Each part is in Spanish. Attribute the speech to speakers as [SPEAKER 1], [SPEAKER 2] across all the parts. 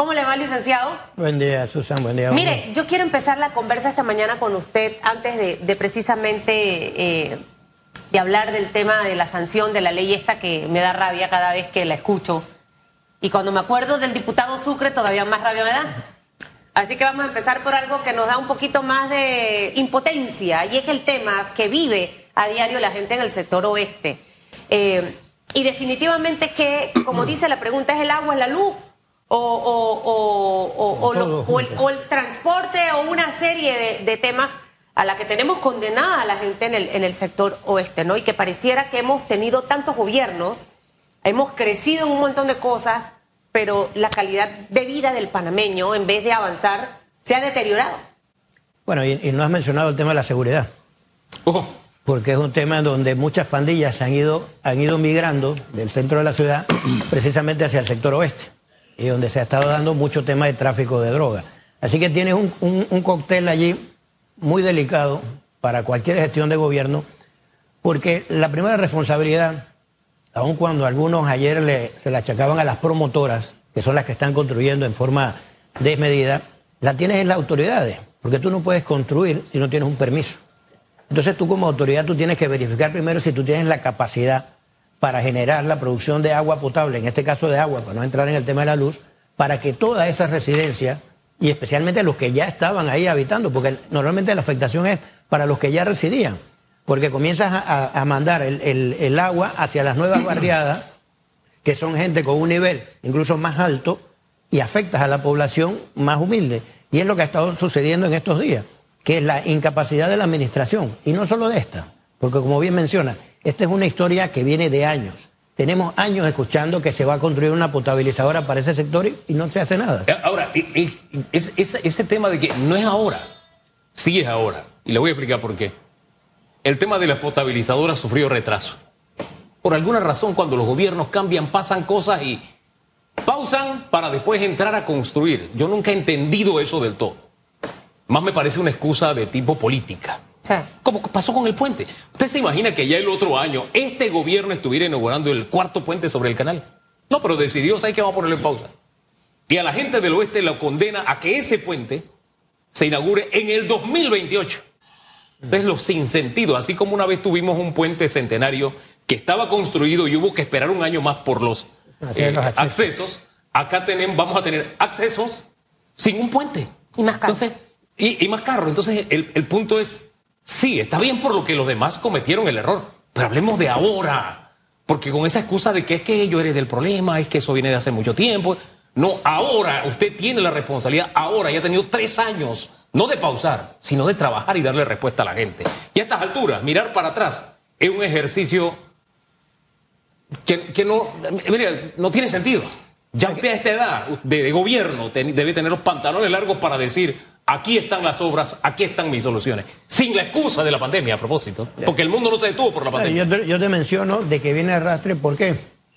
[SPEAKER 1] ¿Cómo le va, licenciado?
[SPEAKER 2] Buen día, Susan, buen día.
[SPEAKER 1] Mire, yo quiero empezar la conversa esta mañana con usted antes de, precisamente eh, de hablar del tema de la sanción de la ley esta que me da rabia cada vez que la escucho. Y cuando me acuerdo del diputado Sucre, todavía más rabia me da. Así que vamos a empezar por algo que nos da un poquito más de impotencia, y es el tema que vive a diario la gente en el sector oeste. Eh, y definitivamente que, como dice la pregunta, es el agua, es la luz o, el, transporte o una serie de, temas a la que tenemos condenada a la gente en el, en el sector oeste, ¿no? Y que pareciera que hemos tenido tantos gobiernos, hemos crecido en un montón de cosas, pero la calidad de vida del panameño, en vez de avanzar, se ha deteriorado.
[SPEAKER 2] Bueno, y, no has mencionado el tema de la seguridad. Porque es un tema donde muchas pandillas han ido, han ido migrando del centro de la ciudad precisamente hacia el sector oeste y donde se ha estado dando mucho tema de tráfico de drogas. Así que tienes un, un, cóctel allí muy delicado para cualquier gestión de gobierno, porque la primera responsabilidad, aun cuando algunos ayer le, se la achacaban a las promotoras, que son las que están construyendo en forma desmedida, la tienes en las autoridades, porque tú no puedes construir si no tienes un permiso. Entonces tú como autoridad tú tienes que verificar primero si tú tienes la capacidad para generar la producción de agua potable, en este caso de agua, para no entrar en el tema de la luz, para que todas esas residencias, y especialmente los que ya estaban ahí habitando, porque normalmente la afectación es para los que ya residían, porque comienzas a, mandar el, agua hacia las nuevas barriadas, que son gente con un nivel incluso más alto, y afectas a la población más humilde. Y es lo que ha estado sucediendo en estos días, que es la incapacidad de la administración, y no solo de esta, porque como bien menciona, esta es una historia que viene de años. Tenemos años escuchando que se va a construir una potabilizadora para ese sector y, no se hace nada.
[SPEAKER 3] Eh, ahora, ese, tema de que no es ahora, sí es ahora. Y le voy a explicar por qué. El tema de las potabilizadoras sufrió retraso. Por alguna razón, cuando los gobiernos cambian, pasan cosas y pausan para después entrar a construir. Yo nunca he entendido eso del todo. Más me parece una excusa de tipo política. Como pasó con el puente. ¿Usted se imagina que ya el otro año este gobierno estuviera inaugurando el cuarto puente sobre el canal? No, pero decidió, ¿sabes qué? Vamos a ponerlo en pausa. Y a la gente del oeste lo condena a que ese puente se inaugure en el 2028. Es lo sin sentido. Así como una vez tuvimos un puente centenario que estaba construido y hubo que esperar un año más por los, eh, accesos. Acá tenemos, vamos a tener accesos sin un puente.
[SPEAKER 1] Y más caro.
[SPEAKER 3] Entonces, y, más caro. Entonces, el, el punto es Sí, está bien por lo que los demás cometieron el error, pero hablemos de ahora. Porque con esa excusa de que es que yo eres del problema, es que eso viene de hace mucho tiempo. No, ahora usted tiene la responsabilidad, ahora ya ha tenido tres años, no de pausar, sino de trabajar y darle respuesta a la gente. Y a estas alturas, mirar para atrás es un ejercicio que, no, no tiene sentido. Ya usted a esta edad de gobierno debe tener los pantalones largos para decir, aquí están las obras, aquí están mis soluciones. Sin la excusa de la pandemia, a propósito. Porque el mundo no se detuvo por la pandemia.
[SPEAKER 2] Yo te, menciono de que viene arrastre, ¿por qué?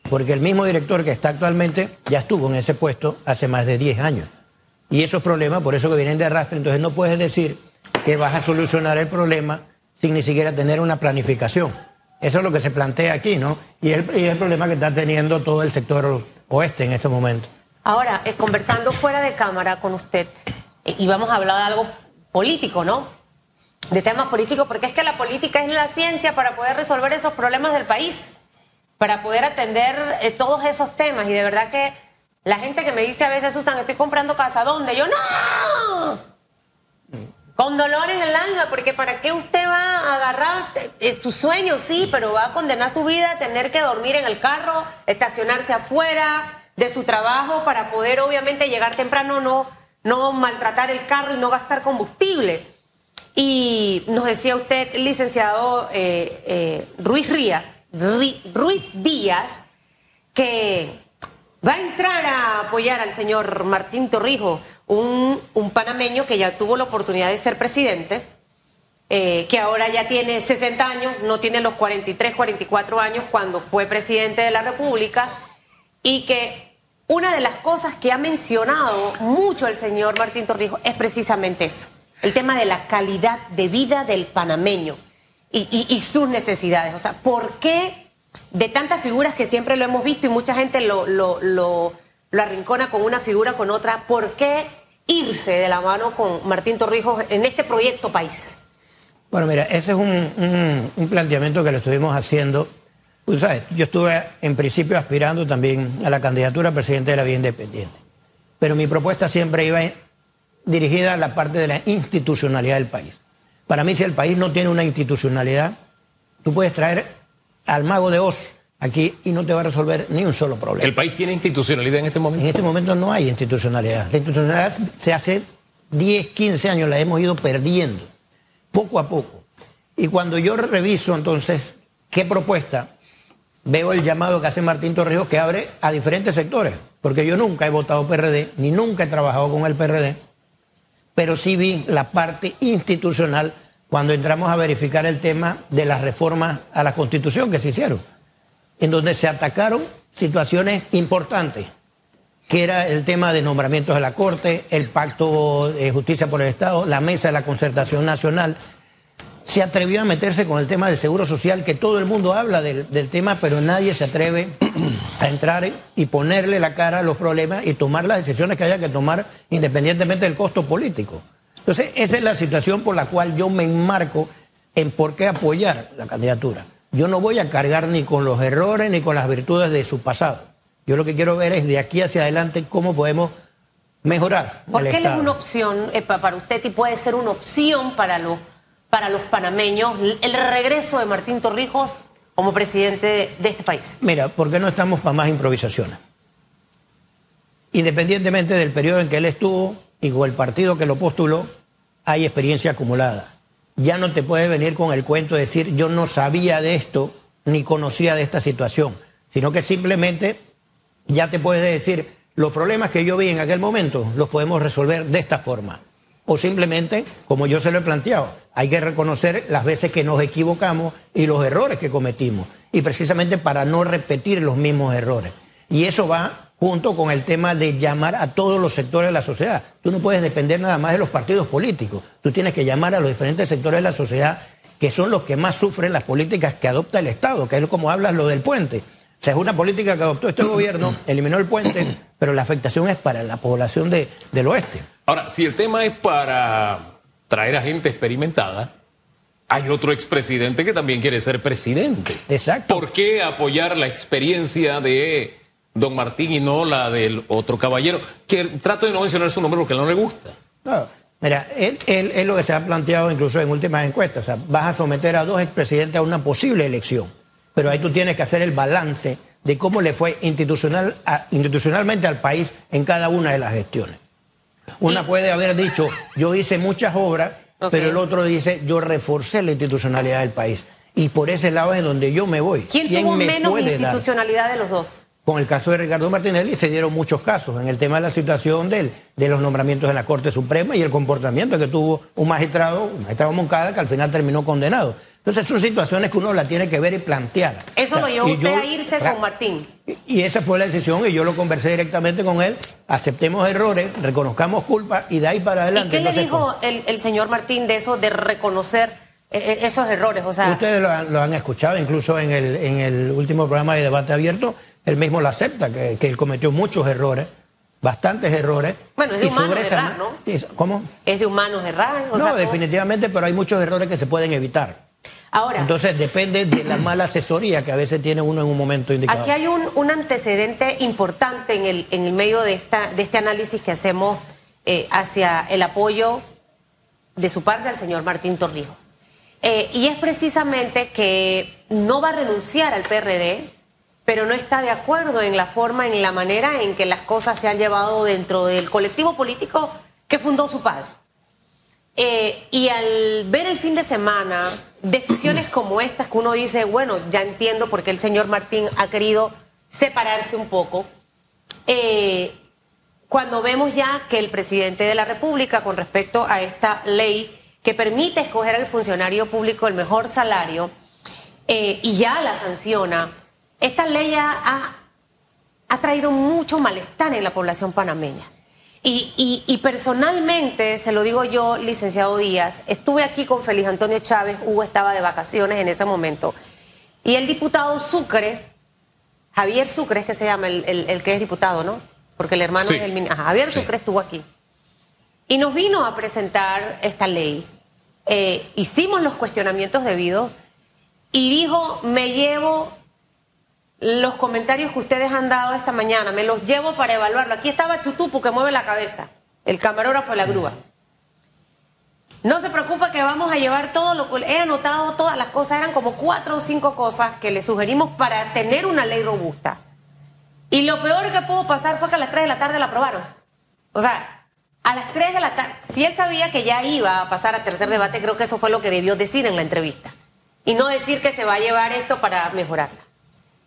[SPEAKER 2] Porque el mismo director que está actualmente ya estuvo en ese puesto hace más de 10 años. Y esos problemas, por eso que vienen de arrastre, entonces no puedes decir que vas a solucionar el problema sin ni siquiera tener una planificación. Eso es lo que se plantea aquí, ¿no? Y es el, el problema que está teniendo todo el sector oeste en este momento.
[SPEAKER 1] Ahora, eh, conversando fuera de cámara con usted, y vamos a hablar de algo político, ¿no? De temas políticos, porque es que la política es la ciencia para poder resolver esos problemas del país, para poder atender eh, todos esos temas. Y de verdad que la gente que me dice a veces, Susan, estoy comprando casa, ¿dónde? Yo, no. Con dolor en el alma, porque ¿para qué usted va a agarrar eh, su sueño? Sí, pero va a condenar su vida a tener que dormir en el carro, estacionarse afuera de su trabajo para poder obviamente llegar temprano, no no maltratar el carro y no gastar combustible. Y nos decía usted, licenciado eh, eh, Ruiz, Ruiz Díaz, que va a entrar a apoyar al señor Martín Torrijos, un, panameño que ya tuvo la oportunidad de ser presidente, eh, que ahora ya tiene 60 años, no tiene los 43, 44 años cuando fue presidente de la República, y que una de las cosas que ha mencionado mucho el señor Martín Torrijos es precisamente eso, el tema de la calidad de vida del panameño y, sus necesidades. O sea, ¿por qué de tantas figuras que siempre lo hemos visto y mucha gente lo, arrincona con una figura, con otra. ¿Por qué irse de la mano con Martín Torrijos en este proyecto país?
[SPEAKER 2] Bueno, mira, ese es un, planteamiento que lo estuvimos haciendo. Tú sabes, yo estuve en principio aspirando también a la candidatura a presidente de la Vía Independiente. Pero mi propuesta siempre iba dirigida a la parte de la institucionalidad del país. Para mí, si el país no tiene una institucionalidad, tú puedes traer al mago de Oz aquí y no te va a resolver ni un solo problema.
[SPEAKER 3] ¿El país tiene institucionalidad en este momento?
[SPEAKER 2] En este momento no hay institucionalidad. La institucionalidad se hace 10, 15 años, la hemos ido perdiendo, poco a poco. Y cuando yo reviso entonces qué propuesta, veo el llamado que hace Martín Torrijos que abre a diferentes sectores, porque yo nunca he votado PRD, ni nunca he trabajado con el PRD, pero sí vi la parte institucional cuando entramos a verificar el tema de las reformas a la Constitución que se hicieron en donde se atacaron situaciones importantes, que era el tema de nombramientos de la Corte, el Pacto de Justicia por el Estado, la Mesa de la Concertación Nacional. Se atrevió a meterse con el tema del Seguro Social, que todo el mundo habla del, tema, pero nadie se atreve a entrar y ponerle la cara a los problemas y tomar las decisiones que haya que tomar independientemente del costo político. Entonces, esa es la situación por la cual yo me enmarco en por qué apoyar la candidatura. Yo no voy a cargar ni con los errores ni con las virtudes de su pasado. Yo lo que quiero ver es de aquí hacia adelante cómo podemos mejorar.
[SPEAKER 1] ¿Por qué es una opción eh, para usted y puede ser una opción para los, para los panameños el regreso de Martín Torrijos como presidente de, este país?
[SPEAKER 2] Mira, ¿por qué no estamos para más improvisaciones? Independientemente del periodo en que él estuvo y con el partido que lo postuló, hay experiencia acumulada ya no te puedes venir con el cuento de decir yo no sabía de esto ni conocía de esta situación, sino que simplemente ya te puedes decir los problemas que yo vi en aquel momento los podemos resolver de esta forma. O simplemente, como yo se lo he planteado, hay que reconocer las veces que nos equivocamos y los errores que cometimos. Y precisamente para no repetir los mismos errores. Y eso va junto con el tema de llamar a todos los sectores de la sociedad. Tú no puedes depender nada más de los partidos políticos. Tú tienes que llamar a los diferentes sectores de la sociedad que son los que más sufren las políticas que adopta el Estado, que es como hablas lo del puente. O sea, es una política que adoptó este gobierno, eliminó el puente, pero la afectación es para la población de, del oeste.
[SPEAKER 3] Ahora, si el tema es para traer a gente experimentada, hay otro expresidente que también quiere ser presidente.
[SPEAKER 2] Exacto.
[SPEAKER 3] ¿Por qué apoyar la experiencia de don Martín y no la del otro caballero, que trato de no mencionar su nombre porque no le gusta.
[SPEAKER 2] No, mira, él, es lo que se ha planteado incluso en últimas encuestas. O sea, vas a someter a dos expresidentes a una posible elección, pero ahí tú tienes que hacer el balance de cómo le fue institucional, institucionalmente al país en cada una de las gestiones. Una puede haber dicho, yo hice muchas obras, pero el otro dice, yo reforcé la institucionalidad del país. Y por ese lado es donde yo me voy.
[SPEAKER 1] ¿Quién, tuvo menos institucionalidad de los dos?
[SPEAKER 2] Con el caso de Ricardo Martinelli se dieron muchos casos en el tema de la situación de, de los nombramientos en la Corte Suprema y el comportamiento que tuvo un magistrado, un magistrado Moncada, que al final terminó condenado. Entonces son situaciones que uno la tiene que ver y plantear.
[SPEAKER 1] Eso lo llevó usted a irse con Martín.
[SPEAKER 2] Y esa fue la decisión y yo lo conversé directamente con él. Aceptemos errores, reconozcamos culpa y de ahí para adelante.
[SPEAKER 1] ¿Y qué le dijo el, señor Martín de eso, de reconocer eh, eh, esos errores? O sea...
[SPEAKER 2] Ustedes lo han, lo han escuchado incluso en el, en el último programa de debate abierto él mismo lo acepta, que, él cometió muchos errores, bastantes errores.
[SPEAKER 1] Bueno, es de humanos errar, ¿no?
[SPEAKER 2] ¿Cómo?
[SPEAKER 1] Es de humanos errar.
[SPEAKER 2] no, definitivamente, pero hay muchos errores que se pueden evitar.
[SPEAKER 1] Ahora.
[SPEAKER 2] Entonces depende de la mala asesoría que a veces tiene uno en un momento indicado.
[SPEAKER 1] Aquí hay un, antecedente importante en el, en el medio de, esta, de este análisis que hacemos eh, hacia el apoyo de su parte al señor Martín Torrijos. Eh, y es precisamente que no va a renunciar al PRD, pero no está de acuerdo en la forma, en la manera en que las cosas se han llevado dentro del colectivo político que fundó su padre. Eh, y al ver el fin de semana decisiones como estas que uno dice, bueno, ya entiendo por qué el señor Martín ha querido separarse un poco, eh, cuando vemos ya que el presidente de la República, con respecto a esta ley que permite escoger al funcionario público el mejor salario, eh, y ya la sanciona, esta ley ha, traído mucho malestar en la población panameña. Y, personalmente, se lo digo yo, licenciado Díaz, estuve aquí con Félix Antonio Chávez, Hugo estaba de vacaciones en ese momento, y el diputado Sucre, Javier Sucre es que se llama, el, que es diputado, ¿no? porque el hermano del ministro, Javier Sucre estuvo aquí. Y nos vino a presentar esta ley. Eh, hicimos los cuestionamientos debidos y dijo, me llevo los comentarios que ustedes han dado esta mañana, me los llevo para evaluarlo. Aquí estaba Chutupu que mueve la cabeza, el camarógrafo de la grúa. No se preocupe que vamos a llevar todo lo que he anotado, todas las cosas, eran como cuatro o cinco cosas que le sugerimos para tener una ley robusta. Y lo peor que pudo pasar fue que a las 3 de la tarde la aprobaron. O sea, a las 3 de la tarde, si él sabía que ya iba a pasar a tercer debate, creo que eso fue lo que debió decir en la entrevista. Y no decir que se va a llevar esto para mejorarla.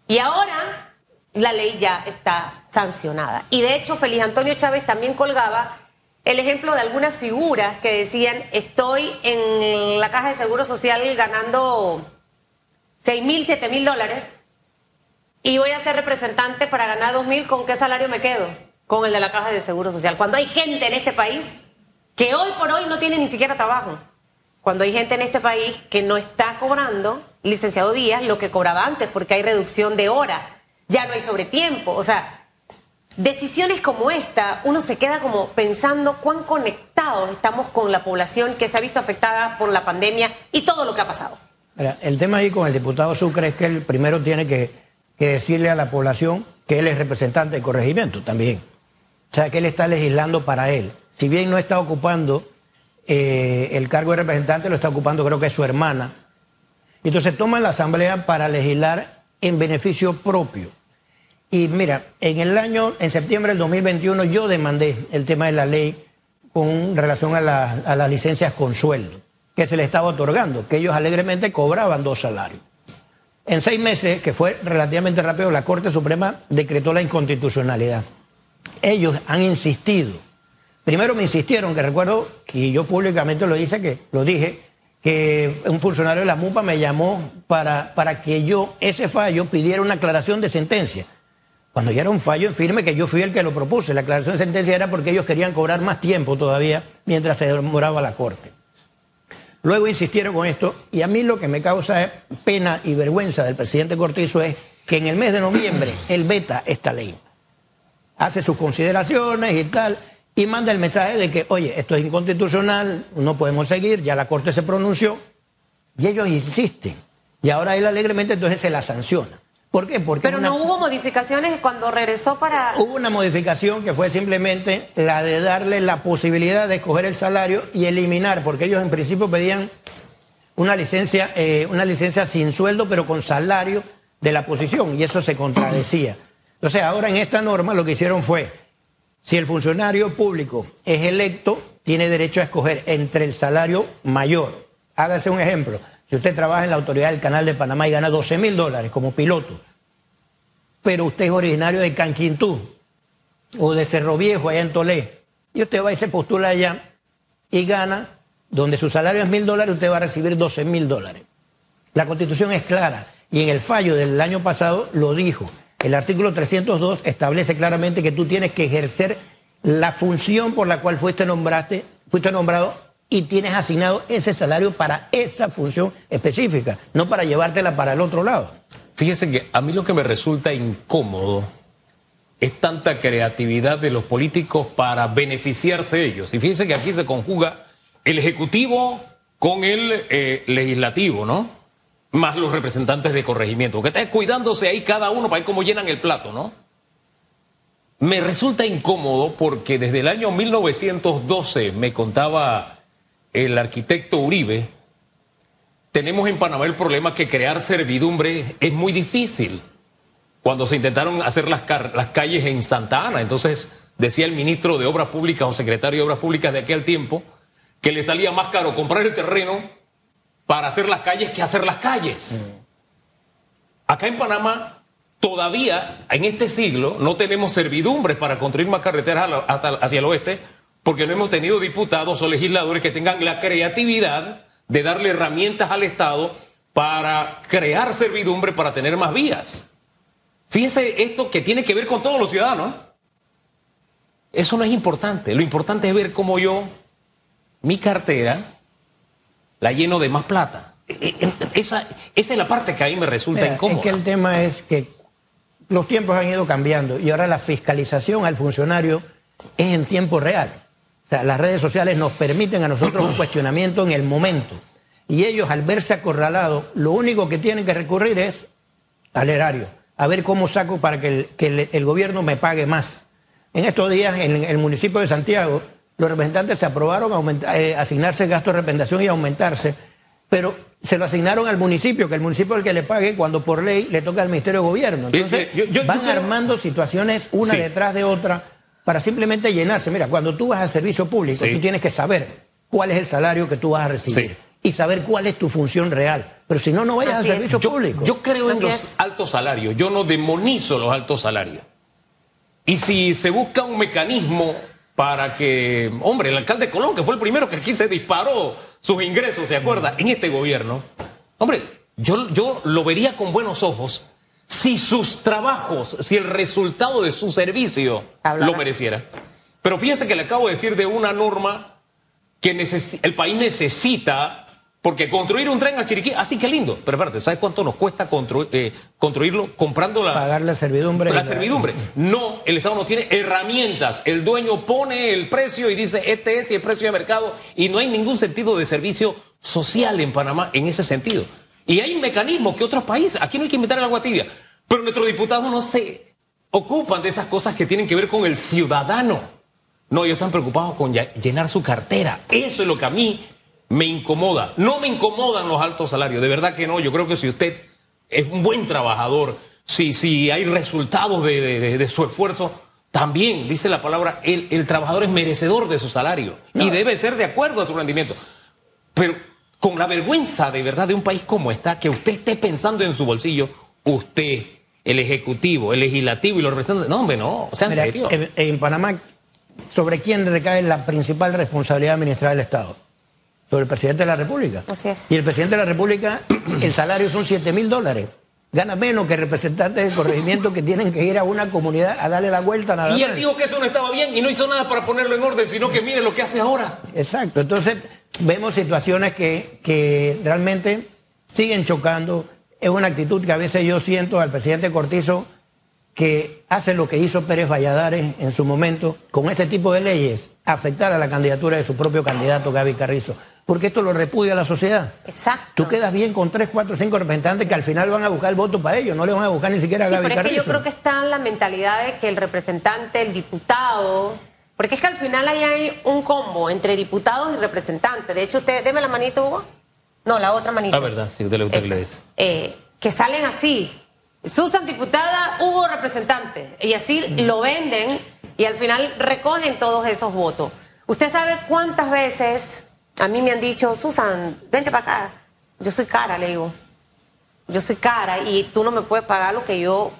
[SPEAKER 1] Y ahora la ley ya está sancionada. Y de hecho, Feliz Antonio Chávez también colgaba el ejemplo de algunas figuras que decían, estoy en la caja de seguro social ganando 6 mil, 7 mil dólares y voy a ser representante para ganar 2 mil, ¿con qué salario me quedo? Con el de la caja de seguro social. Cuando hay gente en este país que hoy por hoy no tiene ni siquiera trabajo. Cuando hay gente en este país que no está cobrando, licenciado Díaz, lo que cobraba antes, porque hay reducción de hora, ya no hay sobretiempo. O sea, Decisiones como esta, uno se queda como pensando cuán conectados estamos con la población que se ha visto afectada por la pandemia y todo lo que ha pasado.
[SPEAKER 2] el tema ahí con el diputado Sucre es que él primero tiene que, decirle a la población que él es representante del corregimiento también. O sea, que él está legislando para él. Si bien no está ocupando eh, el cargo de representante, lo está ocupando creo que es su hermana. Entonces toma la asamblea para legislar en beneficio propio. Y mira, en el año, en septiembre del 2021, yo demandé el tema de la ley con relación a, las licencias con sueldo que se le estaba otorgando, que ellos alegremente cobraban dos salarios. En seis meses, que fue relativamente rápido, la Corte Suprema decretó la inconstitucionalidad. Ellos han insistido. Primero me insistieron, que recuerdo que yo públicamente lo hice, que lo dije, que un funcionario de la MUPA me llamó para, para que yo, ese fallo, pidiera una aclaración de sentencia cuando ya era un fallo en firme que yo fui el que lo propuse. La aclaración de sentencia era porque ellos querían cobrar más tiempo todavía mientras se demoraba la corte. Luego insistieron con esto y a mí lo que me causa pena y vergüenza del presidente Cortizo es que en el mes de noviembre él veta esta ley. Hace sus consideraciones y tal y manda el mensaje de que, oye, esto es inconstitucional, no podemos seguir, ya la corte se pronunció y ellos insisten. Y ahora él alegremente entonces se la sanciona. ¿Por qué? Porque
[SPEAKER 1] Pero no hubo modificaciones cuando regresó para...
[SPEAKER 2] Hubo una modificación que fue simplemente la de darle la posibilidad de escoger el salario y eliminar, porque ellos en principio pedían una licencia, eh, una licencia sin sueldo, pero con salario de la posición, y eso se contradecía. Entonces, ahora en esta norma lo que hicieron fue, si el funcionario público es electo, tiene derecho a escoger entre el salario mayor. Hágase un ejemplo. Si usted trabaja en la autoridad del Canal de Panamá y gana 12 mil dólares como piloto, pero usted es originario de Canquintú o de Cerro Viejo, allá en Tolé, y usted va y se postula allá y gana, donde su salario es mil dólares, usted va a recibir 12 mil dólares. La constitución es clara y en el fallo del año pasado lo dijo. El artículo 302 establece claramente que tú tienes que ejercer la función por la cual fuiste, nombraste, fuiste nombrado y tienes asignado ese salario para esa función específica, no para llevártela para el otro lado.
[SPEAKER 3] Fíjese que a mí lo que me resulta incómodo es tanta creatividad de los políticos para beneficiarse ellos. Y fíjense que aquí se conjuga el Ejecutivo con el eh, Legislativo, ¿no? Más los representantes de corregimiento, que están cuidándose ahí cada uno para ver cómo llenan el plato, ¿no? Me resulta incómodo porque desde el año 1912 me contaba el arquitecto Uribe, tenemos en Panamá el problema que crear servidumbre es muy difícil. Cuando se intentaron hacer las, las calles en Santa Ana, entonces decía el ministro de Obras Públicas o secretario de Obras Públicas de aquel tiempo que le salía más caro comprar el terreno para hacer las calles que hacer las calles. Acá en Panamá todavía en este siglo no tenemos servidumbres para construir más carreteras hacia el oeste porque no hemos tenido diputados o legisladores que tengan la creatividad de darle herramientas al Estado para crear servidumbre para tener más vías. Fíjese esto que tiene que ver con todos los ciudadanos. Eso no es importante. Lo importante es ver cómo yo, mi cartera, la lleno de más plata. E, e, esa, esa es la parte que a mí me resulta incómoda.
[SPEAKER 2] Es que el tema es que los tiempos han ido cambiando y ahora la fiscalización al funcionario es en tiempo real. O sea, las redes sociales nos permiten a nosotros un cuestionamiento en el momento. Y ellos, al verse acorralados, lo único que tienen que recurrir es al erario, a ver cómo saco para que el, gobierno me pague más. En estos días, en el municipio de Santiago, los representantes se aprobaron eh, asignarse gastos de representación y aumentarse, pero se lo asignaron al municipio, que el municipio es el que le pague cuando por ley le toca al Ministerio de Gobierno. Entonces, van armando situaciones una detrás de otra para simplemente llenarse. Mira, cuando tú vas al servicio público, tú tienes que saber cuál es el salario que tú vas a recibir y saber cuál es tu función real. Pero si no, no vayas al servicio público.
[SPEAKER 3] Yo creo en los altos salarios, yo no demonizo los altos salarios. Y si se busca un mecanismo para que, hombre, el alcalde Colón, que fue el primero que aquí se disparó sus ingresos, ¿se acuerda? En este gobierno, hombre, yo, yo lo vería con buenos ojos si sus trabajos, si el resultado de su servicio lo mereciera. Pero fíjense que le acabo de decir de una norma que el país necesita, porque construir un tren a Chiriquí, así que lindo, pero espérate, ¿sabes cuánto nos cuesta eh, construirlo comprando la...
[SPEAKER 2] Pagar la servidumbre.
[SPEAKER 3] La servidumbre. No, el Estado no tiene herramientas. El dueño pone el precio y dice, este es y el precio de mercado, y no hay ningún sentido de servicio social en Panamá en ese sentido. Y hay un mecanismo que otros países, aquí no hay que inventar el agua tibia, pero nuestros diputados no se ocupan de esas cosas que tienen que ver con el ciudadano. No, ellos están preocupados con llenar su cartera. Eso es lo que a mí me incomoda. No me incomodan los altos salarios, de verdad que no. Yo creo que si usted es un buen trabajador, si, si hay resultados de, su esfuerzo, también, dice la palabra, el, trabajador es merecedor de su salario y debe ser de acuerdo a su rendimiento. Pero con la vergüenza de verdad de un país como está, que usted esté pensando en su bolsillo, usted, el Ejecutivo, el Legislativo y los representantes. No, hombre, no, o sea, en serio.
[SPEAKER 2] En, Panamá, ¿sobre quién recae la principal responsabilidad administrativa del Estado? Sobre el presidente de la República.
[SPEAKER 1] Así es.
[SPEAKER 2] Y el presidente de la República, el salario son 7 mil dólares gana menos que representantes de corregimiento que tienen que ir a una comunidad a darle la vuelta nada
[SPEAKER 3] Y él dijo que eso no estaba bien y no hizo nada para ponerlo en orden, sino que mire lo que hace ahora.
[SPEAKER 2] Exacto. Entonces, vemos situaciones que, que realmente siguen chocando. Es una actitud que a veces yo siento al presidente Cortizo que hace lo que hizo Pérez Valladares en su momento con este tipo de leyes, afectar a la candidatura de su propio candidato Gaby Carrizo. Porque esto lo repudia la sociedad.
[SPEAKER 1] Exacto.
[SPEAKER 2] Tú quedas bien con tres, cuatro, cinco representantes que al final van a buscar el voto para ellos, no le van a buscar ni siquiera a Gaby pero es
[SPEAKER 1] Que yo creo que está en la mentalidad de que el representante, el diputado, porque es que al final ahí hay un combo entre diputados y representantes. De hecho, usted, deme la manito, Hugo. No, la otra manito.
[SPEAKER 3] Ah, verdad, si usted le gusta que le dice.
[SPEAKER 1] Eh, que salen así. Susan diputada, Hugo representante. Y así lo venden y al final recogen todos esos votos. ¿Usted sabe cuántas veces a mí me han dicho, Susan, vente para acá? Yo soy cara, le digo. Yo soy cara y tú no me puedes pagar lo que yo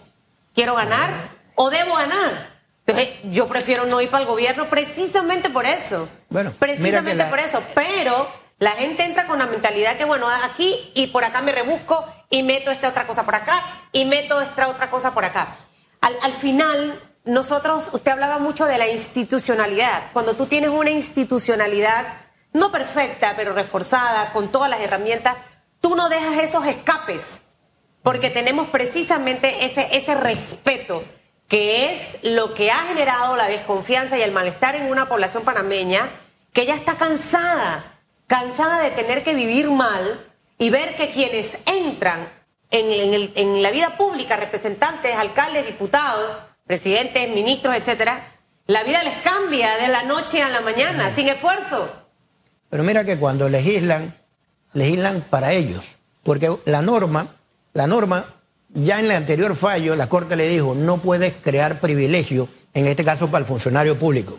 [SPEAKER 1] quiero ganar o debo ganar. Entonces, yo prefiero no ir para el gobierno precisamente por eso. Bueno, precisamente por eso. Pero la gente entra con la mentalidad que, bueno, aquí y por acá me rebusco y meto esta otra cosa por acá y meto esta otra cosa por acá. Al, al final, nosotros, usted hablaba mucho de la institucionalidad. Cuando tú tienes una institucionalidad no perfecta, pero reforzada, con todas las herramientas, tú no dejas esos escapes, porque tenemos precisamente ese, ese respeto que es lo que ha generado la desconfianza y el malestar en una población panameña que ya está cansada, cansada de tener que vivir mal y ver que quienes entran en, en la vida pública, representantes, alcaldes, diputados, presidentes, ministros, etcétera, la vida les cambia de la noche a la mañana, sin esfuerzo.
[SPEAKER 2] Pero mira que cuando legislan, legislan para ellos, porque la norma, la norma ya en el anterior fallo, la Corte le dijo, no puedes crear privilegio, en este caso para el funcionario público.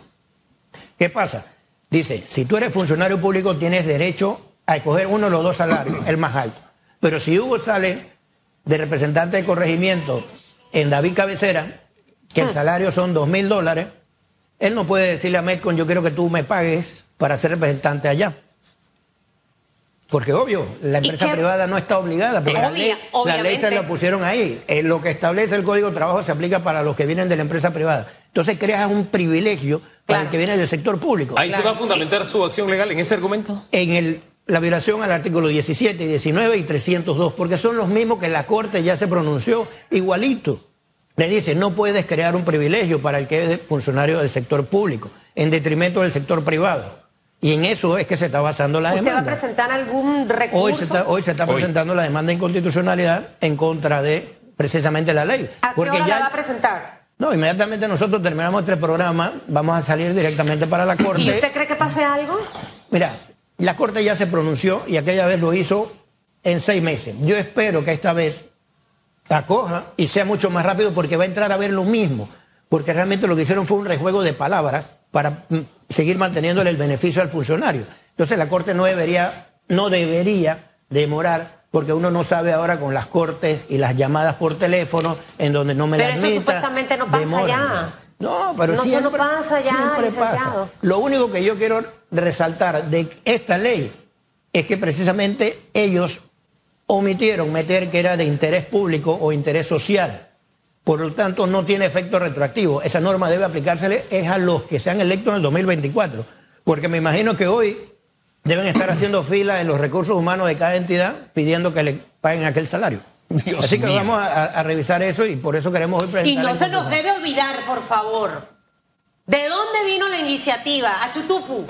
[SPEAKER 2] ¿Qué pasa? Dice, si tú eres funcionario público tienes derecho a escoger uno de los dos salarios, el más alto. Pero si Hugo sale de representante de corregimiento en David Cabecera, que el ah. salario son dos mil dólares, él no puede decirle a Metcon, yo quiero que tú me pagues para ser representante allá. Porque obvio, la empresa privada no está obligada, porque la, ley, se la pusieron ahí. Eh, lo que establece el Código de Trabajo se aplica para los que vienen de la empresa privada. Entonces creas un privilegio para el que viene del sector público.
[SPEAKER 3] ¿Ahí se va a fundamentar su acción legal en ese argumento?
[SPEAKER 2] En el, la violación al artículo 17, 19 y 302, porque son los mismos que la Corte ya se pronunció igualito. le dice, no puedes crear un privilegio para el que es funcionario del sector público, en detrimento del sector privado. Y en eso es que se está basando la demanda.
[SPEAKER 1] ¿Usted va a presentar algún recurso?
[SPEAKER 2] Hoy se está, hoy se está presentando la demanda de inconstitucionalidad en contra de precisamente la ley.
[SPEAKER 1] ¿A qué hora la va a presentar?
[SPEAKER 2] No, inmediatamente nosotros terminamos este programa, vamos a salir directamente para la Corte.
[SPEAKER 1] ¿Y usted cree que pase algo?
[SPEAKER 2] Mira, la Corte ya se pronunció y aquella vez lo hizo en seis meses. Yo espero que esta vez acoja y sea mucho más rápido porque va a entrar a ver lo mismo. Porque realmente lo que hicieron fue un rejuego de palabras para mm, seguir manteniéndole el beneficio al funcionario. Entonces la Corte no debería, no debería demorar porque uno no sabe ahora con las cortes y las llamadas por teléfono en donde no me
[SPEAKER 1] pero eso supuestamente no pasa ya.
[SPEAKER 2] No, pero no,
[SPEAKER 1] siempre, no pasa ya,
[SPEAKER 2] Pasa. Lo único que yo quiero resaltar de esta ley es que precisamente ellos omitieron meter que era de interés público o interés social. Por lo tanto, no tiene efecto retroactivo. Esa norma debe aplicársele es a los que sean electos en el 2024. Porque me imagino que hoy deben estar haciendo fila en los recursos humanos de cada entidad pidiendo que le paguen aquel salario. Así que vamos a, revisar eso y por eso queremos hoy presentar.
[SPEAKER 1] Y no se nos debe olvidar, por favor, ¿de dónde vino la iniciativa? A Chutupu.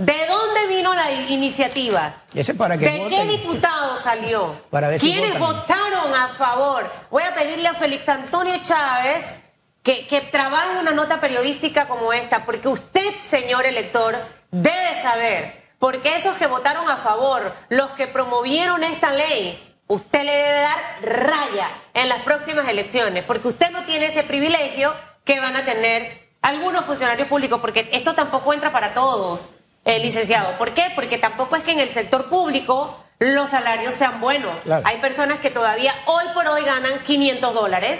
[SPEAKER 1] ¿De dónde vino la iniciativa?
[SPEAKER 2] Ese para que
[SPEAKER 1] ¿De qué diputado salió?
[SPEAKER 2] Para
[SPEAKER 1] ¿Quiénes votaron a favor? Voy a pedirle a Félix Antonio Chávez que, que trabaje una nota periodística como esta, porque usted, señor elector, debe saber, porque esos que votaron a favor, los que promovieron esta ley, usted le debe dar raya en las próximas elecciones, porque usted no tiene ese privilegio que van a tener algunos funcionarios públicos, porque esto tampoco entra para todos. Eh, licenciado. ¿Por qué? Porque tampoco es que en el sector público los salarios sean buenos. Hay personas que todavía hoy por hoy ganan 500 dólares,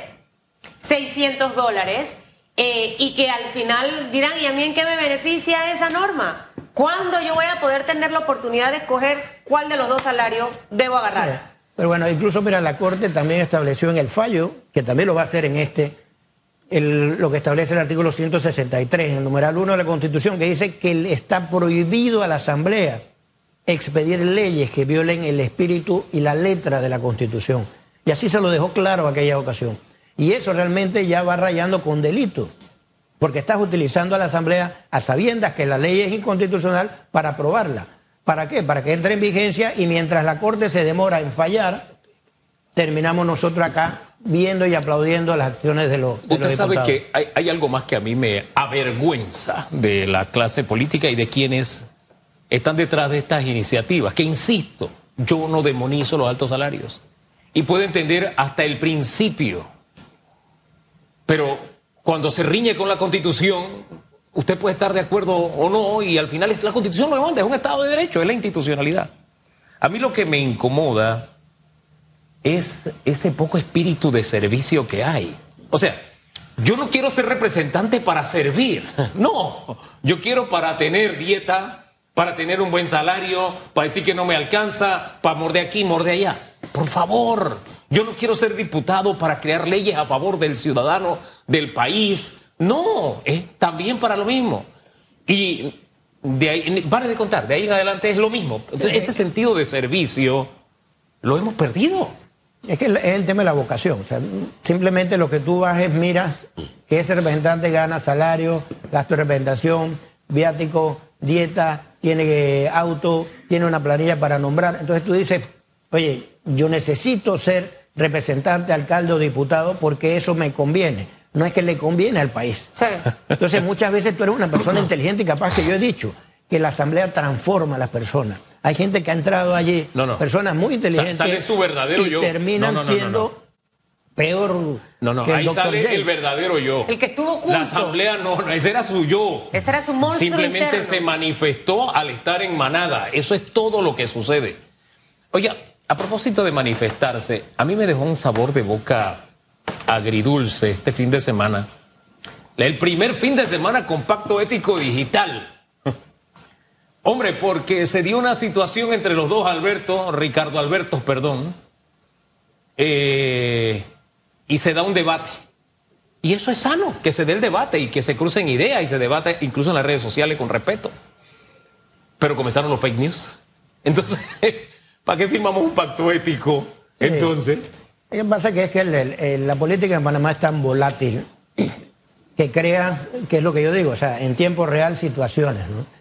[SPEAKER 1] 600 dólares, eh, y que al final dirán, ¿y a mí en qué me beneficia esa norma? ¿Cuándo yo voy a poder tener la oportunidad de escoger cuál de los dos salarios debo agarrar?
[SPEAKER 2] Pero bueno, incluso, mira, la Corte también estableció en el fallo, que también lo va a hacer en este, lo que establece el artículo 163, en el numeral 1 de la Constitución, que dice que está prohibido a la Asamblea expedir leyes que violen el espíritu y la letra de la Constitución. Y así se lo dejó claro aquella ocasión. Y eso realmente ya va rayando con delito, porque estás utilizando a la Asamblea a sabiendas que la ley es inconstitucional para aprobarla. ¿Para qué? Para que entre en vigencia y mientras la Corte se demora en fallar, terminamos nosotros acá viendo y aplaudiendo las acciones de los, de
[SPEAKER 3] Usted sabe que hay, algo más que a mí me avergüenza de la clase política y de quienes están detrás de estas iniciativas, que insisto, yo no demonizo los altos salarios y puedo entender hasta el principio, pero cuando se riñe con la constitución, usted puede estar de acuerdo o no y al final la constitución no es un Estado de Derecho, es la institucionalidad. A mí lo que me incomoda es ese poco espíritu de servicio que hay. O sea, yo no quiero ser representante para servir, no, yo quiero para tener dieta, para tener un buen salario, para decir que no me alcanza, para morder aquí, morder allá. Por favor, yo no quiero ser diputado para crear leyes a favor del ciudadano, del país. No, es también para lo mismo. Y de ahí, de contar, de ahí en adelante es lo mismo. Entonces, ese sentido de servicio lo hemos perdido.
[SPEAKER 2] Es que es el tema de la vocación. O sea, simplemente lo que tú vas es miras que ese representante gana salario, gasto de representación, viático, dieta, tiene auto, tiene una planilla para nombrar. Entonces tú dices, oye, yo necesito ser representante, alcalde o diputado porque eso me conviene. No es que le conviene al país. Entonces muchas veces tú eres una persona inteligente y capaz que yo he dicho que la asamblea transforma a las personas. Hay gente que ha entrado allí, personas muy inteligentes.
[SPEAKER 3] Sale su verdadero
[SPEAKER 2] y
[SPEAKER 3] yo.
[SPEAKER 2] terminan siendo peor.
[SPEAKER 3] No, no, ahí sale el verdadero yo.
[SPEAKER 1] El que estuvo oculto.
[SPEAKER 3] La asamblea no, ese era su yo.
[SPEAKER 1] Ese era su monstruo
[SPEAKER 3] Simplemente se manifestó al estar en manada. Eso es todo lo que sucede. Oye, a propósito de manifestarse, a mí me dejó un sabor de boca agridulce este fin de semana. El primer fin de semana con pacto ético digital. Hombre, porque se dio una situación entre los dos Alberto, Ricardo Alberto, perdón, eh, y se da un debate. Y eso es sano, que se dé el debate y que se crucen ideas y se debate incluso en las redes sociales con respeto. Pero comenzaron los fake news. Entonces, ¿para qué firmamos un pacto ético? Entonces.
[SPEAKER 2] Lo que pasa que es que la política en Panamá es tan volátil que crea, que es lo que yo digo, o sea, en tiempo real situaciones, ¿no?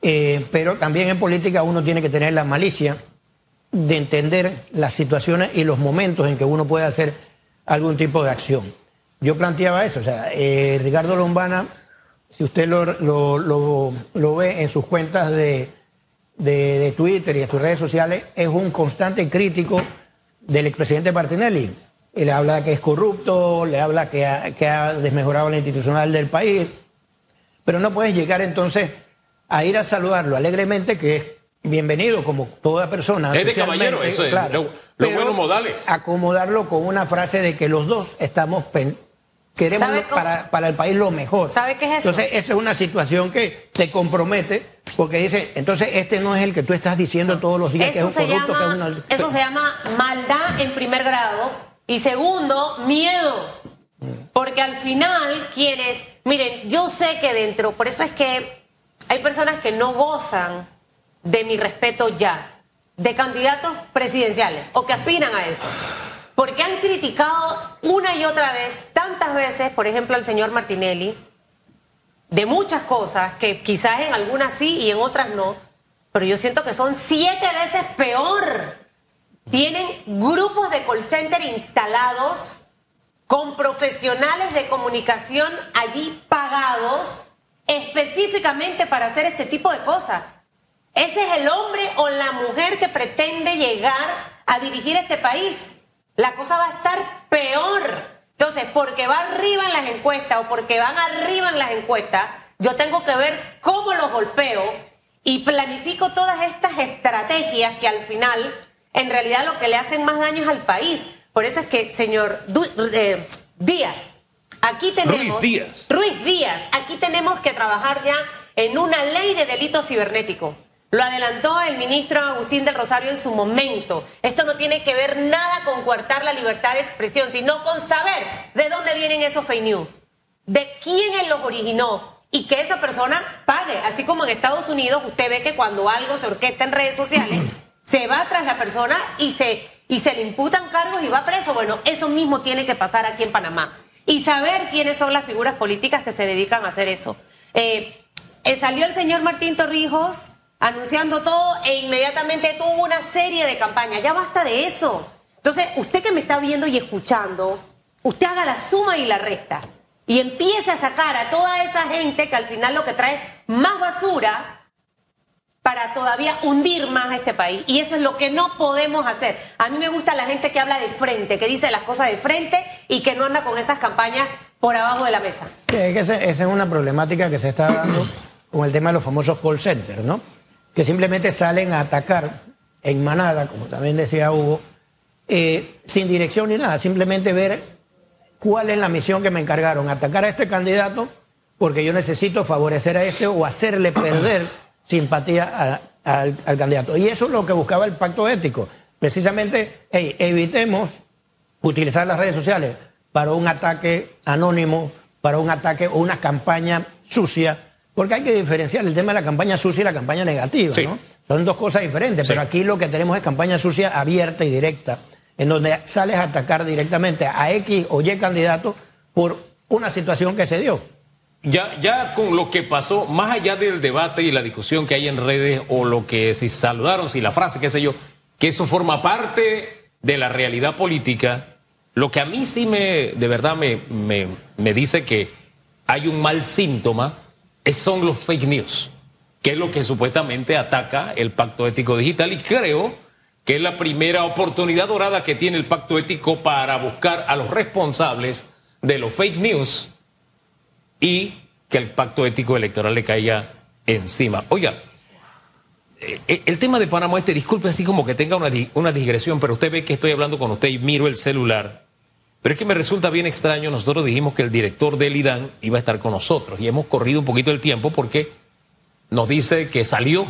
[SPEAKER 2] Eh, pero también en política uno tiene que tener la malicia de entender las situaciones y los momentos en que uno puede hacer algún tipo de acción. Yo planteaba eso, o sea, eh, Ricardo Lombana, si usted lo, lo, ve en sus cuentas de, de, Twitter y en sus redes sociales, es un constante crítico del expresidente Martinelli. Le habla que es corrupto, le habla que ha, que ha desmejorado la institucional del país, pero no puedes llegar entonces a ir a saludarlo alegremente, que es bienvenido como toda persona.
[SPEAKER 3] Es de caballero, eso es. Claro, los buenos modales.
[SPEAKER 2] Acomodarlo con una frase de que los dos estamos queremos para, para, el país lo mejor.
[SPEAKER 1] ¿Sabe qué es eso?
[SPEAKER 2] Entonces, esa es una situación que se compromete porque dice, entonces este no es el que tú estás diciendo todos los días que es un corrupto, que es una...
[SPEAKER 1] Eso se llama maldad en primer grado y segundo, miedo. Porque al final, quienes, miren, yo sé que dentro, por eso es que hay personas que no gozan de mi respeto ya, de candidatos presidenciales o que aspiran a eso. Porque han criticado una y otra vez, tantas veces, por ejemplo, al señor Martinelli, de muchas cosas, que quizás en algunas sí y en otras no, pero yo siento que son siete veces peor. Tienen grupos de call center instalados con profesionales de comunicación allí pagados específicamente para hacer este tipo de cosas. Ese es el hombre o la mujer que pretende llegar a dirigir este país. La cosa va a estar peor. Entonces, porque va arriba en las encuestas o porque van arriba en las encuestas, yo tengo que ver cómo los golpeo y planifico todas estas estrategias que al final, en realidad, lo que le hacen más daños al país. Por eso es que, señor eh, Díaz, Aquí tenemos.
[SPEAKER 3] Ruiz Díaz.
[SPEAKER 1] Ruiz Díaz. Aquí tenemos que trabajar ya en una ley de delito cibernético. Lo adelantó el ministro Agustín del Rosario en su momento. Esto no tiene que ver nada con coartar la libertad de expresión, sino con saber de dónde vienen esos fake news, de quién los originó y que esa persona pague. Así como en Estados Unidos usted ve que cuando algo se orquesta en redes sociales, se va tras la persona y se, y se le imputan cargos y va preso. Bueno, eso mismo tiene que pasar aquí en Panamá y saber quiénes son las figuras políticas que se dedican a hacer eso. Eh, eh, salió el señor Martín Torrijos anunciando todo e inmediatamente tuvo una serie de campañas. Ya basta de eso. Entonces, usted que me está viendo y escuchando, usted haga la suma y la resta y empiece a sacar a toda esa gente que al final lo que trae más basura para todavía hundir más a este país. Y eso es lo que no podemos hacer. A mí me gusta la gente que habla de frente, que dice las cosas de frente y que no anda con esas campañas por abajo de la mesa.
[SPEAKER 2] es que esa, es una problemática que se está dando con el tema de los famosos call centers, ¿no? Que simplemente salen a atacar en manada, como también decía Hugo, eh, sin dirección ni nada, simplemente ver cuál es la misión que me encargaron, atacar a este candidato porque yo necesito favorecer a este o hacerle perder simpatía al candidato. Y eso es lo que buscaba el pacto ético. Precisamente, evitemos utilizar las redes sociales para un ataque anónimo, para un ataque o una campaña sucia, porque hay que diferenciar el tema de la campaña sucia y la campaña negativa, ¿no? Son dos cosas diferentes, pero aquí lo que tenemos es campaña sucia abierta y directa, en donde sales a atacar directamente a X o Y candidato por una situación que se dio.
[SPEAKER 3] Ya, ya con lo que pasó, más allá del debate y la discusión que hay en redes o lo que si saludaron, si la frase, qué sé yo, que eso forma parte de la realidad política, lo que a mí sí me, de verdad me, me, dice que hay un mal síntoma son los fake news, que es lo que supuestamente ataca el pacto ético digital. Y creo que es la primera oportunidad dorada que tiene el pacto ético para buscar a los responsables de los fake news y que el pacto ético electoral le caiga encima. Oiga, eh, eh, el tema de Panamá este, disculpe así como que tenga una, una digresión, pero usted ve que estoy hablando con usted y miro el celular. Pero es que me resulta bien extraño, nosotros dijimos que el director del IDAN iba a estar con nosotros y hemos corrido un poquito el tiempo porque nos dice que salió,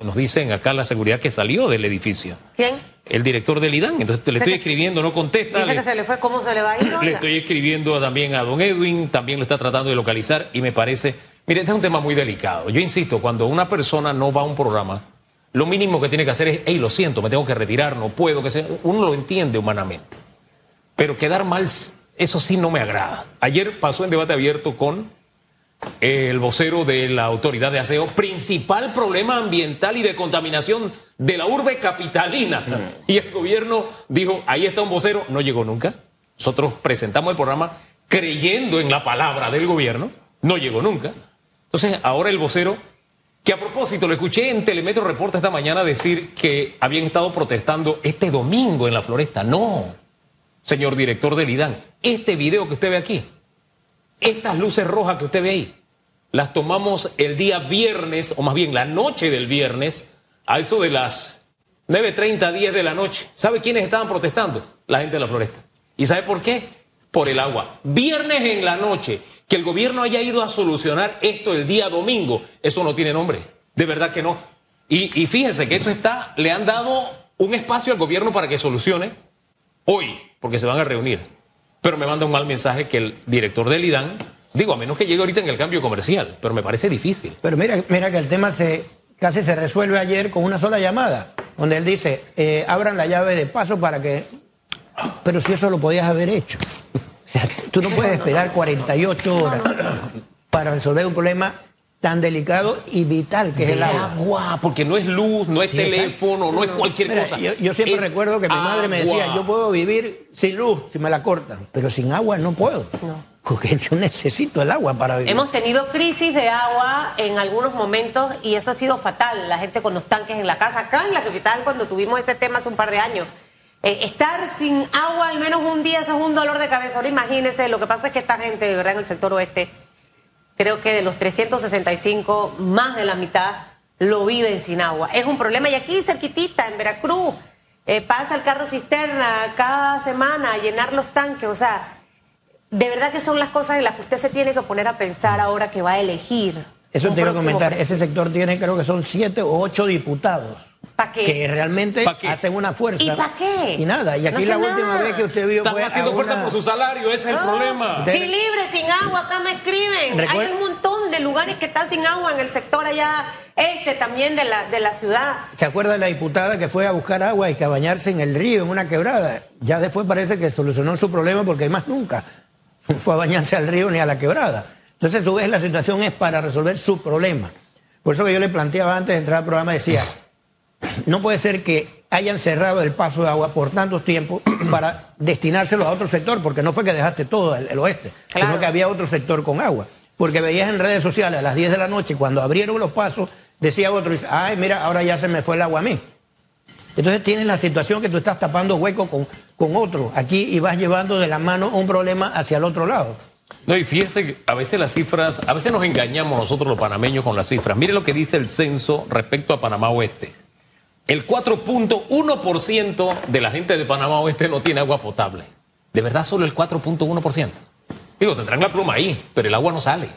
[SPEAKER 3] nos dicen acá la seguridad que salió del edificio.
[SPEAKER 1] ¿Quién?
[SPEAKER 3] el director del IDAN. Entonces le estoy escribiendo, no contesta.
[SPEAKER 1] Dice que se le fue, ¿cómo se le va a ir?
[SPEAKER 3] Le estoy escribiendo también a don Edwin, también lo está tratando de localizar y me parece, mire, este es un tema muy delicado. Yo insisto, cuando una persona no va a un programa, lo mínimo que tiene que hacer es, hey, lo siento, me tengo que retirar, no puedo, que sea. Uno lo entiende humanamente. Pero quedar mal, eso sí no me agrada. Ayer pasó en debate abierto con el vocero de la autoridad de aseo, principal problema ambiental y de contaminación de la urbe capitalina. Y el gobierno dijo, ahí está un vocero, no llegó nunca. Nosotros presentamos el programa creyendo en la palabra del gobierno, no llegó nunca. Entonces, ahora el vocero, que a propósito, lo escuché en Telemetro Reporta esta mañana decir que habían estado protestando este domingo en la floresta. No, señor director del IDAN, este video que usted ve aquí, estas luces rojas que usted ve ahí, las tomamos el día viernes, o más bien la noche del viernes, a eso de las 9.30, 10 de la noche. ¿Sabe quiénes estaban protestando? La gente de la floresta. ¿Y sabe por qué? Por el agua. Viernes en la noche, que el gobierno haya ido a solucionar esto el día domingo, eso no tiene nombre. De verdad que no. Y, y fíjense que eso está, le han dado un espacio al gobierno para que solucione hoy, porque se van a reunir. Pero me manda un mal mensaje que el director del IDAN, digo, a menos que llegue ahorita en el cambio comercial, pero me parece difícil.
[SPEAKER 2] Pero mira, mira que el tema se casi se resuelve ayer con una sola llamada, donde él dice, eh, abran la llave de paso para que... Pero si eso lo podías haber hecho. Tú no puedes esperar 48 horas para resolver un problema tan delicado y vital que es el agua.
[SPEAKER 3] agua. Porque no es luz, no es
[SPEAKER 2] Sí,
[SPEAKER 3] teléfono, no es cualquier
[SPEAKER 2] Mira,
[SPEAKER 3] cosa.
[SPEAKER 2] Yo, yo siempre
[SPEAKER 3] Es
[SPEAKER 2] recuerdo que mi madre me decía, yo puedo vivir sin luz si me la cortan, pero sin agua no puedo.
[SPEAKER 1] No.
[SPEAKER 2] Porque yo necesito el agua para vivir.
[SPEAKER 1] Hemos tenido crisis de agua en algunos momentos y eso ha sido fatal. La gente con los tanques en la casa, acá en la capital, cuando tuvimos ese tema hace un par de años. Eh, estar sin agua al menos un día, eso es un dolor de cabeza. Ahora imagínense, lo que pasa es que esta gente, de verdad, en el sector oeste, creo que de los 365, más de la mitad lo viven sin agua. Es un problema. Y aquí cerquitita, en Veracruz, eh, pasa el carro cisterna cada semana a llenar los tanques. O sea, de verdad que son las cosas en las que usted se tiene que poner a pensar ahora que va a elegir.
[SPEAKER 2] Eso te iba a comentar. Ese sector tiene, creo que son siete o ocho diputados.
[SPEAKER 1] ¿Pa' qué?
[SPEAKER 2] Que realmente
[SPEAKER 3] ¿Pa' qué?
[SPEAKER 2] hacen una fuerza.
[SPEAKER 1] ¿Y pa' qué?
[SPEAKER 2] Y nada. Y
[SPEAKER 1] No
[SPEAKER 2] aquí la última
[SPEAKER 1] nada.
[SPEAKER 2] vez que usted vio
[SPEAKER 3] Están
[SPEAKER 2] fue a
[SPEAKER 3] haciendo fuerza
[SPEAKER 2] una-
[SPEAKER 3] por su salario, ese es el
[SPEAKER 1] Ah,
[SPEAKER 3] problema.
[SPEAKER 2] De-
[SPEAKER 1] Chilibre sin agua, acá me escriben. Hay un montón de lugares que están sin agua en el sector allá este también de la, de la ciudad.
[SPEAKER 2] ¿Se acuerda de la diputada que fue a buscar agua y que a bañarse en el río, en una quebrada? Ya después parece que solucionó su problema porque más nunca fue a bañarse al río ni a la quebrada. Entonces tú ves la situación es para resolver su problema. Por eso que yo le planteaba antes de entrar al programa, decía, no puede ser que hayan cerrado el paso de agua por tantos tiempos para destinárselo a otro sector, porque no fue que dejaste todo el, el oeste,
[SPEAKER 1] Claro.
[SPEAKER 2] sino que había otro sector con agua. Porque veías en redes sociales a las 10 de la noche, cuando abrieron los pasos, decía otro, dice, ay, mira, ahora ya se me fue el agua a mí. Entonces tienes la situación que tú estás tapando hueco con, con otro aquí y vas llevando de la mano un problema hacia el otro lado.
[SPEAKER 3] No, y fíjese que a veces las cifras, a veces nos engañamos nosotros los panameños con las cifras. Mire lo que dice el censo respecto a Panamá Oeste. El 4.1% de la gente de Panamá Oeste no tiene agua potable. De verdad, solo el 4.1%. Digo, tendrán la pluma ahí, pero el agua no sale.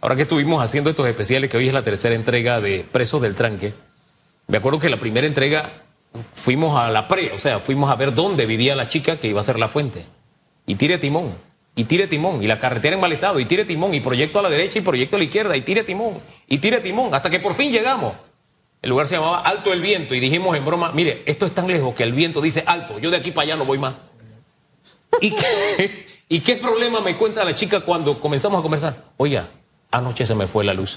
[SPEAKER 3] Ahora que estuvimos haciendo estos especiales, que hoy es la tercera entrega de Presos del Tranque, me acuerdo que la primera entrega fuimos a la pre, o sea, fuimos a ver dónde vivía la chica que iba a ser la fuente. Y tire timón, y tire timón, y la carretera en mal estado, y tire timón, y proyecto a la derecha y proyecto a la izquierda, y tire timón, y tire timón, hasta que por fin llegamos. El lugar se llamaba Alto el Viento, y dijimos en broma, mire, esto es tan lejos que el viento dice alto, yo de aquí para allá no voy más. ¿Y qué, ¿Y qué problema me cuenta la chica cuando comenzamos a conversar? Oiga, anoche se me fue la luz.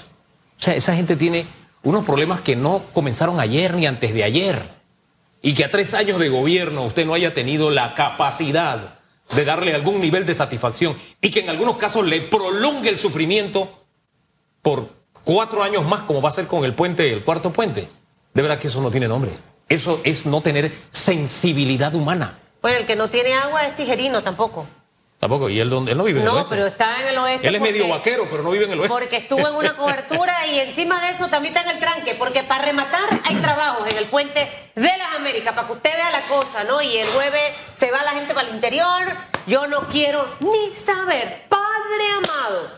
[SPEAKER 3] O sea, esa gente tiene unos problemas que no comenzaron ayer ni antes de ayer. Y que a tres años de gobierno usted no haya tenido la capacidad de darle algún nivel de satisfacción y que en algunos casos le prolongue el sufrimiento por cuatro años más, como va a ser con el puente, el cuarto puente. De verdad que eso no tiene nombre. Eso es no tener sensibilidad humana.
[SPEAKER 1] Bueno, el que no tiene agua es tijerino tampoco.
[SPEAKER 3] Tampoco, y él, él no vive en el
[SPEAKER 1] No,
[SPEAKER 3] oeste.
[SPEAKER 1] pero está en el oeste.
[SPEAKER 3] Él es medio vaquero, pero no vive en el oeste.
[SPEAKER 1] Porque estuvo en una cobertura y encima de eso también está en el tranque, porque para rematar hay trabajos en el puente de las Américas, para que usted vea la cosa, ¿no? Y el jueves se va la gente para el interior, yo no quiero ni saber, Padre amado.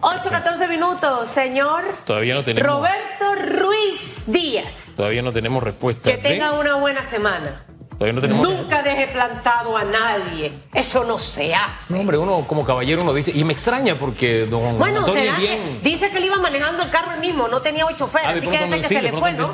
[SPEAKER 1] 8, 14 minutos, señor
[SPEAKER 3] Todavía no tenemos,
[SPEAKER 1] Roberto Ruiz Díaz.
[SPEAKER 3] todavía no tenemos respuesta.
[SPEAKER 1] Que
[SPEAKER 3] de-
[SPEAKER 1] tenga una buena semana.
[SPEAKER 3] todavía no tenemos.
[SPEAKER 1] Nunca deje plantado a nadie. Eso no se hace.
[SPEAKER 3] No, hombre, uno como caballero uno dice, y me extraña porque don
[SPEAKER 1] Bueno,
[SPEAKER 3] Antonio
[SPEAKER 1] será
[SPEAKER 3] es bien.
[SPEAKER 1] que dice que él iba manejando el carro él mismo, no tenía hoy chofer,
[SPEAKER 3] Ah,
[SPEAKER 1] así que
[SPEAKER 3] no-
[SPEAKER 1] que se le fue, ¿no?